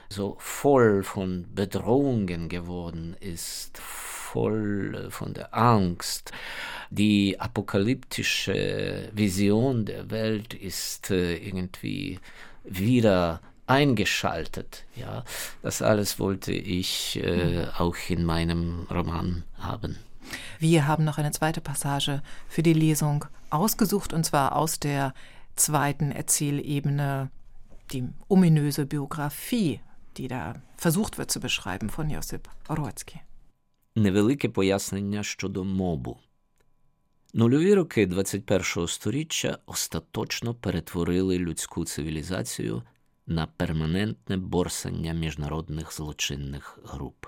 so voll von Bedrohungen geworden ist, voll von der Angst. Die apokalyptische Vision der Welt ist äh, irgendwie wieder eingeschaltet. Ja, das alles wollte ich äh, mhm. auch in meinem Roman haben.
Wir haben noch eine zweite Passage für die Lesung ausgesucht, und zwar aus der zweiten Erzählebene, die ominöse Biografie, die da versucht wird zu beschreiben von Josip Orłecki.
Невелике пояснення щодо мобу. Нульові роки 21-го сторіччя остаточно перетворили людську цивілізацію на permanentne борсання міжнародних злочинних груп.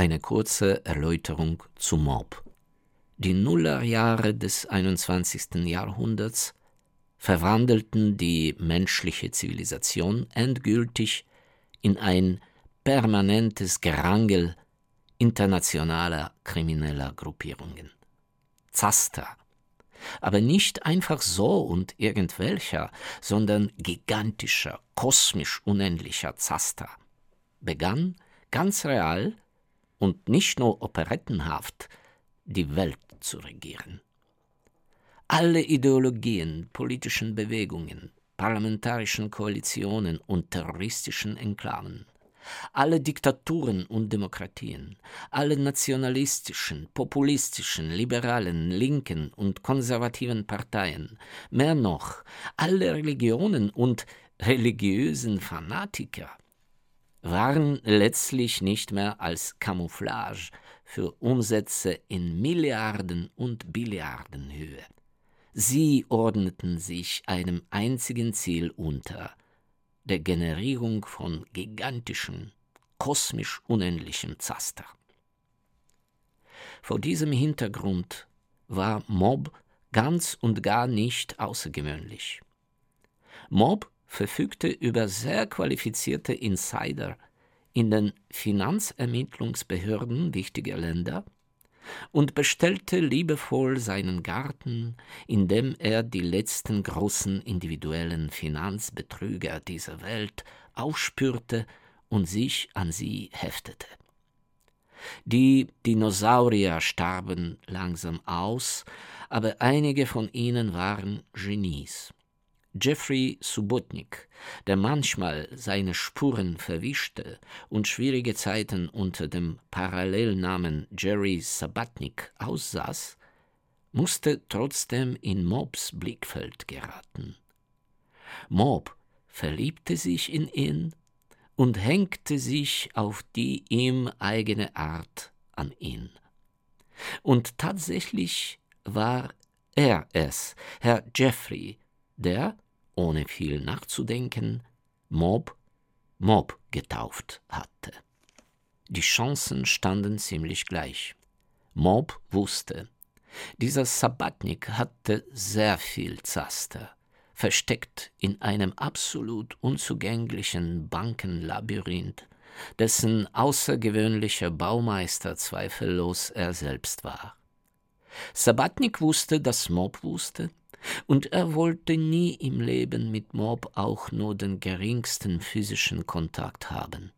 Eine kurze Erläuterung zu Mob. Die Nullerjahre des 21. Jahrhunderts verwandelten die menschliche Zivilisation endgültig in ein permanentes Gerangel internationaler krimineller Gruppierungen. Zaster. Aber nicht einfach so und irgendwelcher, sondern gigantischer, kosmisch unendlicher Zaster. Begann ganz real und nicht nur operettenhaft die Welt zu regieren. Alle Ideologien, politischen Bewegungen, parlamentarischen Koalitionen und terroristischen Enklaven alle Diktaturen und Demokratien, alle nationalistischen, populistischen, liberalen, linken und konservativen Parteien, mehr noch, alle Religionen und religiösen Fanatiker waren letztlich nicht mehr als Camouflage für Umsätze in Milliarden und Billiardenhöhe. Sie ordneten sich einem einzigen Ziel unter, der Generierung von gigantischen, kosmisch unendlichen Zaster. Vor diesem Hintergrund war Mob ganz und gar nicht außergewöhnlich. Mob verfügte über sehr qualifizierte Insider in den Finanzermittlungsbehörden wichtiger Länder und bestellte liebevoll seinen Garten, in dem er die letzten großen individuellen Finanzbetrüger dieser Welt aufspürte und sich an sie heftete. Die Dinosaurier starben langsam aus, aber einige von ihnen waren Genies. Jeffrey Subotnik, der manchmal seine Spuren verwischte und schwierige Zeiten unter dem Parallelnamen Jerry Sabatnik aussaß, musste trotzdem in Mobs Blickfeld geraten. Mob verliebte sich in ihn und hängte sich auf die ihm eigene Art an ihn. Und tatsächlich war er es, Herr Jeffrey, der, ohne viel nachzudenken, Mob Mob getauft hatte. Die Chancen standen ziemlich gleich. Mob wusste, dieser Sabatnik hatte sehr viel Zaster, versteckt in einem absolut unzugänglichen Bankenlabyrinth, dessen außergewöhnlicher Baumeister zweifellos er selbst war. Sabatnik wusste, dass Mob wusste, und er wollte nie im Leben mit Mob auch nur den geringsten physischen Kontakt haben.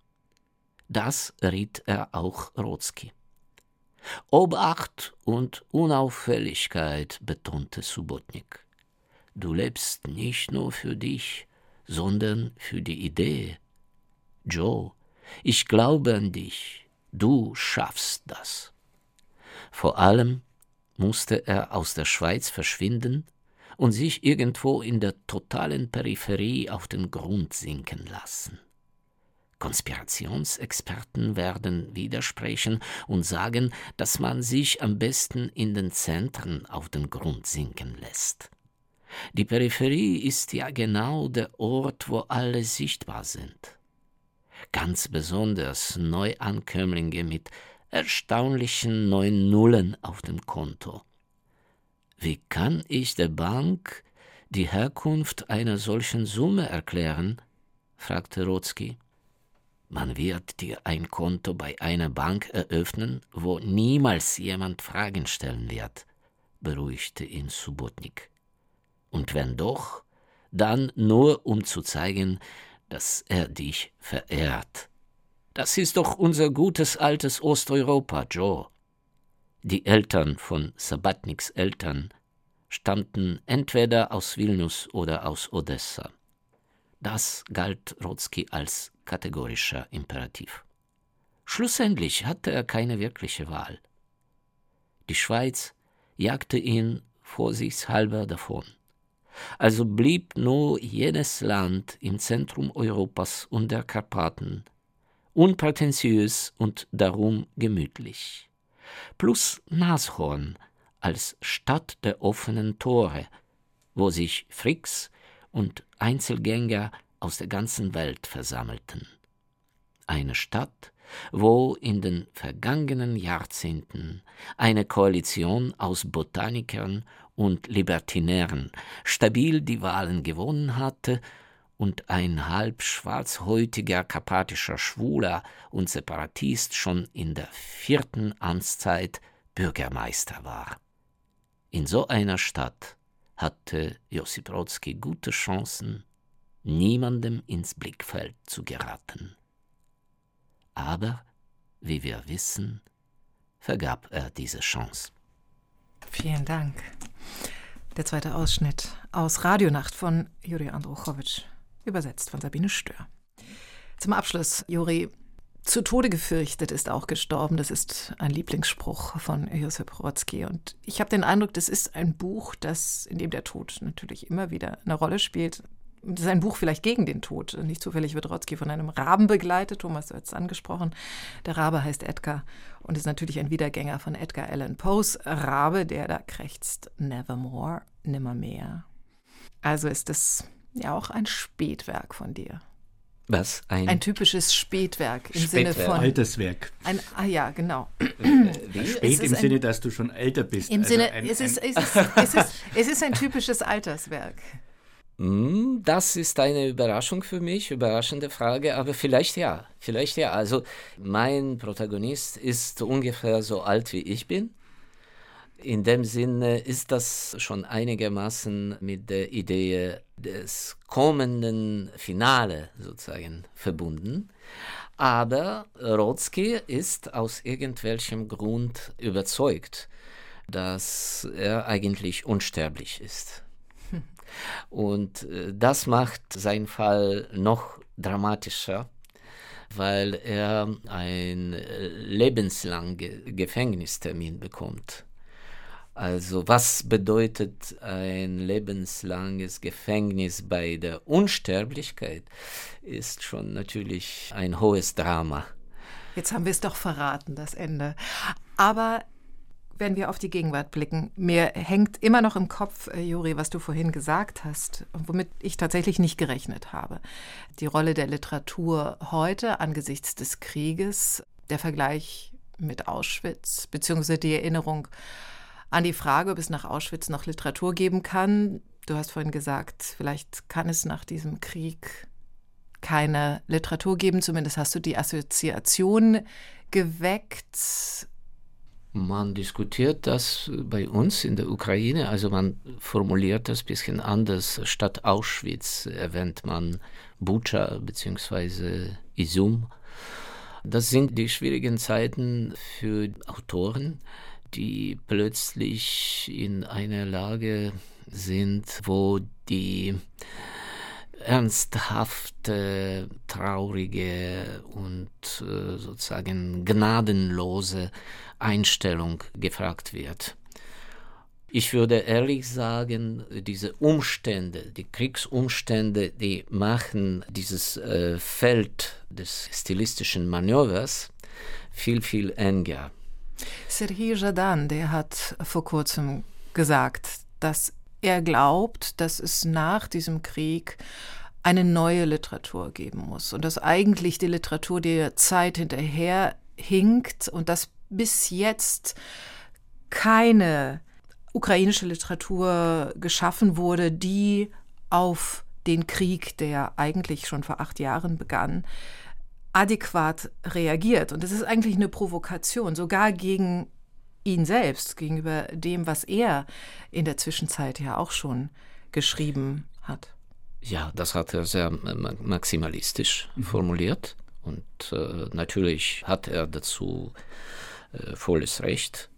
Das riet er auch Rotzki. Obacht und Unauffälligkeit, betonte Subotnik. Du lebst nicht nur für dich, sondern für die Idee. Joe, ich glaube an dich, du schaffst das. Vor allem musste er aus der Schweiz verschwinden und sich irgendwo in der totalen Peripherie auf den Grund sinken lassen. Konspirationsexperten werden widersprechen und sagen, dass man sich am besten in den Zentren auf den Grund sinken lässt. Die Peripherie ist ja genau der Ort, wo alle sichtbar sind. Ganz besonders Neuankömmlinge mit erstaunlichen neun Nullen auf dem Konto. Wie kann ich der Bank die Herkunft einer solchen Summe erklären? fragte Rotzki. Man wird dir ein Konto bei einer Bank eröffnen, wo niemals jemand Fragen stellen wird, beruhigte ihn Subotnik. Und wenn doch, dann nur um zu zeigen, dass er dich verehrt. Das ist doch unser gutes altes Osteuropa, Joe. Die Eltern von Sabatniks Eltern stammten entweder aus Vilnius oder aus Odessa. Das galt Rotzki als kategorischer Imperativ. Schlussendlich hatte er keine wirkliche Wahl. Die Schweiz jagte ihn vorsichtshalber davon. Also blieb nur jenes Land im Zentrum Europas und der Karpaten, unprätentiös und darum gemütlich. Plus Nashorn als Stadt der offenen Tore, wo sich Fricks und Einzelgänger aus der ganzen Welt versammelten. Eine Stadt, wo in den vergangenen Jahrzehnten eine Koalition aus Botanikern und Libertinären stabil die Wahlen gewonnen hatte und ein halb schwarzhäutiger karpatischer Schwuler und Separatist schon in der vierten Amtszeit Bürgermeister war. In so einer Stadt hatte Josip Brodsky gute Chancen, niemandem ins Blickfeld zu geraten. Aber, wie wir wissen, vergab er diese Chance.
Vielen Dank. Der zweite Ausschnitt aus Radionacht von Juri Andruchowitsch übersetzt von Sabine Stör. Zum Abschluss, Juri, zu Tode gefürchtet ist auch gestorben. Das ist ein Lieblingsspruch von Josip Brodsky. Und ich habe den Eindruck, das ist ein Buch, das, in dem der Tod natürlich immer wieder eine Rolle spielt. Das ist ein Buch vielleicht gegen den Tod. Nicht zufällig wird Rodsky von einem Raben begleitet. Thomas hat es angesprochen. Der Rabe heißt Edgar und ist natürlich ein Wiedergänger von Edgar Allan Poes Rabe, der da krächzt Nevermore, nimmermehr. Also ist es ja auch ein Spätwerk von dir.
Was?
Ein, ein typisches Spätwerk im Spätwerk. Sinne von.
Alterswerk.
Ein, ah ja, genau.
Äh, spät im Sinne, dass du schon älter bist.
Im also Sinne, ein, es, ist, es, ist, es, ist, es ist ein typisches Alterswerk.
Hm, das ist eine Überraschung für mich, überraschende Frage, aber vielleicht ja, vielleicht ja. Also mein Protagonist ist ungefähr so alt wie ich bin. In dem Sinne ist das schon einigermaßen mit der Idee des kommenden Finale sozusagen verbunden. Aber Rodsky ist aus irgendwelchem Grund überzeugt, dass er eigentlich unsterblich ist. Und äh, das macht seinen Fall noch dramatischer, weil er einen lebenslangen Gefängnistermin bekommt. Also was bedeutet ein lebenslanges Gefängnis bei der Unsterblichkeit, ist schon natürlich ein hohes Drama.
Jetzt haben wir es doch verraten, das Ende. Aber wenn wir auf die Gegenwart blicken, mir hängt immer noch im Kopf, äh, Juri, was du vorhin gesagt hast, womit ich tatsächlich nicht gerechnet habe. Die Rolle der Literatur heute angesichts des Krieges, der Vergleich mit Auschwitz, beziehungsweise die Erinnerung an die Frage, ob es nach Auschwitz noch Literatur geben kann. Du hast vorhin gesagt, vielleicht kann es nach diesem Krieg keine Literatur geben, zumindest hast du die Assoziation geweckt.
Man diskutiert das bei uns in der Ukraine, also man formuliert das ein bisschen anders. Statt Auschwitz erwähnt man Bucha bzw. Isum. Das sind die schwierigen Zeiten für Autoren die plötzlich in einer Lage sind, wo die ernsthafte, traurige und äh, sozusagen gnadenlose Einstellung gefragt wird. Ich würde ehrlich sagen, diese Umstände, die Kriegsumstände, die machen dieses äh, Feld des stilistischen Manövers viel, viel enger.
Serhii Jadan, der hat vor kurzem gesagt, dass er glaubt, dass es nach diesem Krieg eine neue Literatur geben muss und dass eigentlich die Literatur der Zeit hinterher hinkt und dass bis jetzt keine ukrainische Literatur geschaffen wurde, die auf den Krieg, der eigentlich schon vor acht Jahren begann, adäquat reagiert. Und das ist eigentlich eine Provokation, sogar gegen ihn selbst, gegenüber dem, was er in der Zwischenzeit ja auch schon geschrieben hat.
Ja, das hat er sehr maximalistisch mhm. formuliert. Und äh, natürlich hat er dazu äh, volles Recht.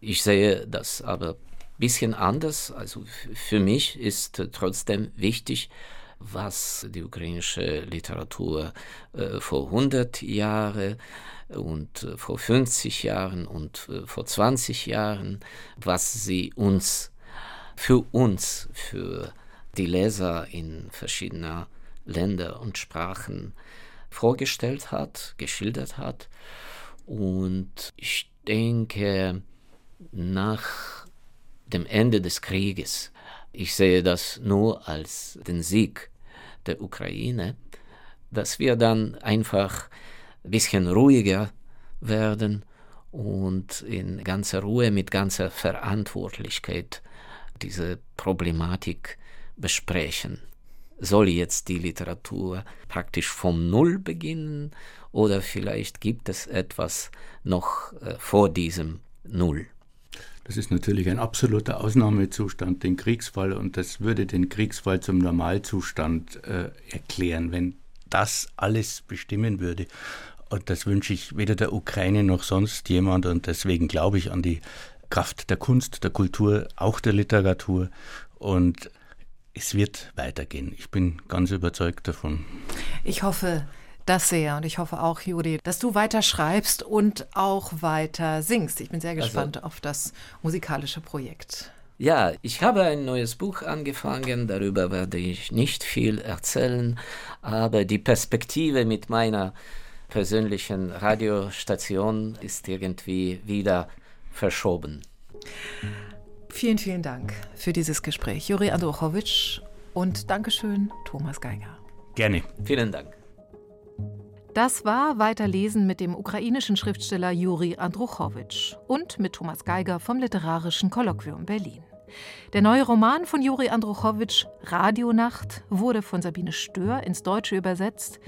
Ich sehe das aber ein bisschen anders. Also für mich ist trotzdem wichtig, was die ukrainische Literatur äh, vor 100 Jahren und äh, vor 50 Jahren und äh, vor 20 Jahren, was sie uns, für uns, für die Leser in verschiedener Länder und Sprachen vorgestellt hat, geschildert hat. Und ich denke, nach dem Ende des Krieges, ich sehe das nur als den Sieg der Ukraine, dass wir dann einfach ein bisschen ruhiger werden und in ganzer Ruhe, mit ganzer Verantwortlichkeit diese Problematik besprechen. Soll jetzt die Literatur praktisch vom Null beginnen oder vielleicht gibt es etwas noch äh, vor diesem Null?
Das ist natürlich ein absoluter Ausnahmezustand, den Kriegsfall, und das würde den Kriegsfall zum Normalzustand äh, erklären, wenn das alles bestimmen würde. Und das wünsche ich weder der Ukraine noch sonst jemand. Und deswegen glaube ich an die Kraft der Kunst, der Kultur, auch der Literatur. Und es wird weitergehen. Ich bin ganz überzeugt davon.
Ich hoffe, das sehr. Und ich hoffe auch, Juri, dass du weiter schreibst und auch weiter singst. Ich bin sehr also gespannt also, auf das musikalische Projekt.
Ja, ich habe ein neues Buch angefangen, darüber werde ich nicht viel erzählen, aber die Perspektive mit meiner persönlichen Radiostation ist irgendwie wieder verschoben.
Vielen, vielen Dank für dieses Gespräch, Juri Andruchowitsch und Dankeschön, Thomas Geiger.
Gerne.
Vielen Dank.
Das war Weiterlesen mit dem ukrainischen Schriftsteller Juri Andruchowitsch und mit Thomas Geiger vom Literarischen Kolloquium Berlin. Der neue Roman von Juri Andruchowitsch, Radionacht, wurde von Sabine Stör ins Deutsche übersetzt.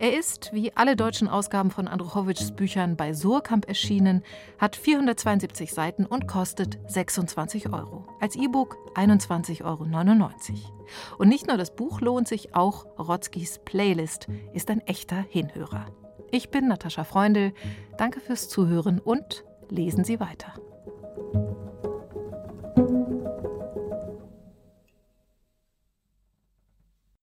Er ist, wie alle deutschen Ausgaben von Andruchowitschs Büchern, bei Surkamp erschienen, hat 472 Seiten und kostet 26 Euro. Als E-Book 21,99 Euro. Und nicht nur das Buch lohnt sich, auch Rotzkis Playlist ist ein echter Hinhörer. Ich bin Natascha Freundl. Danke fürs Zuhören und lesen Sie weiter.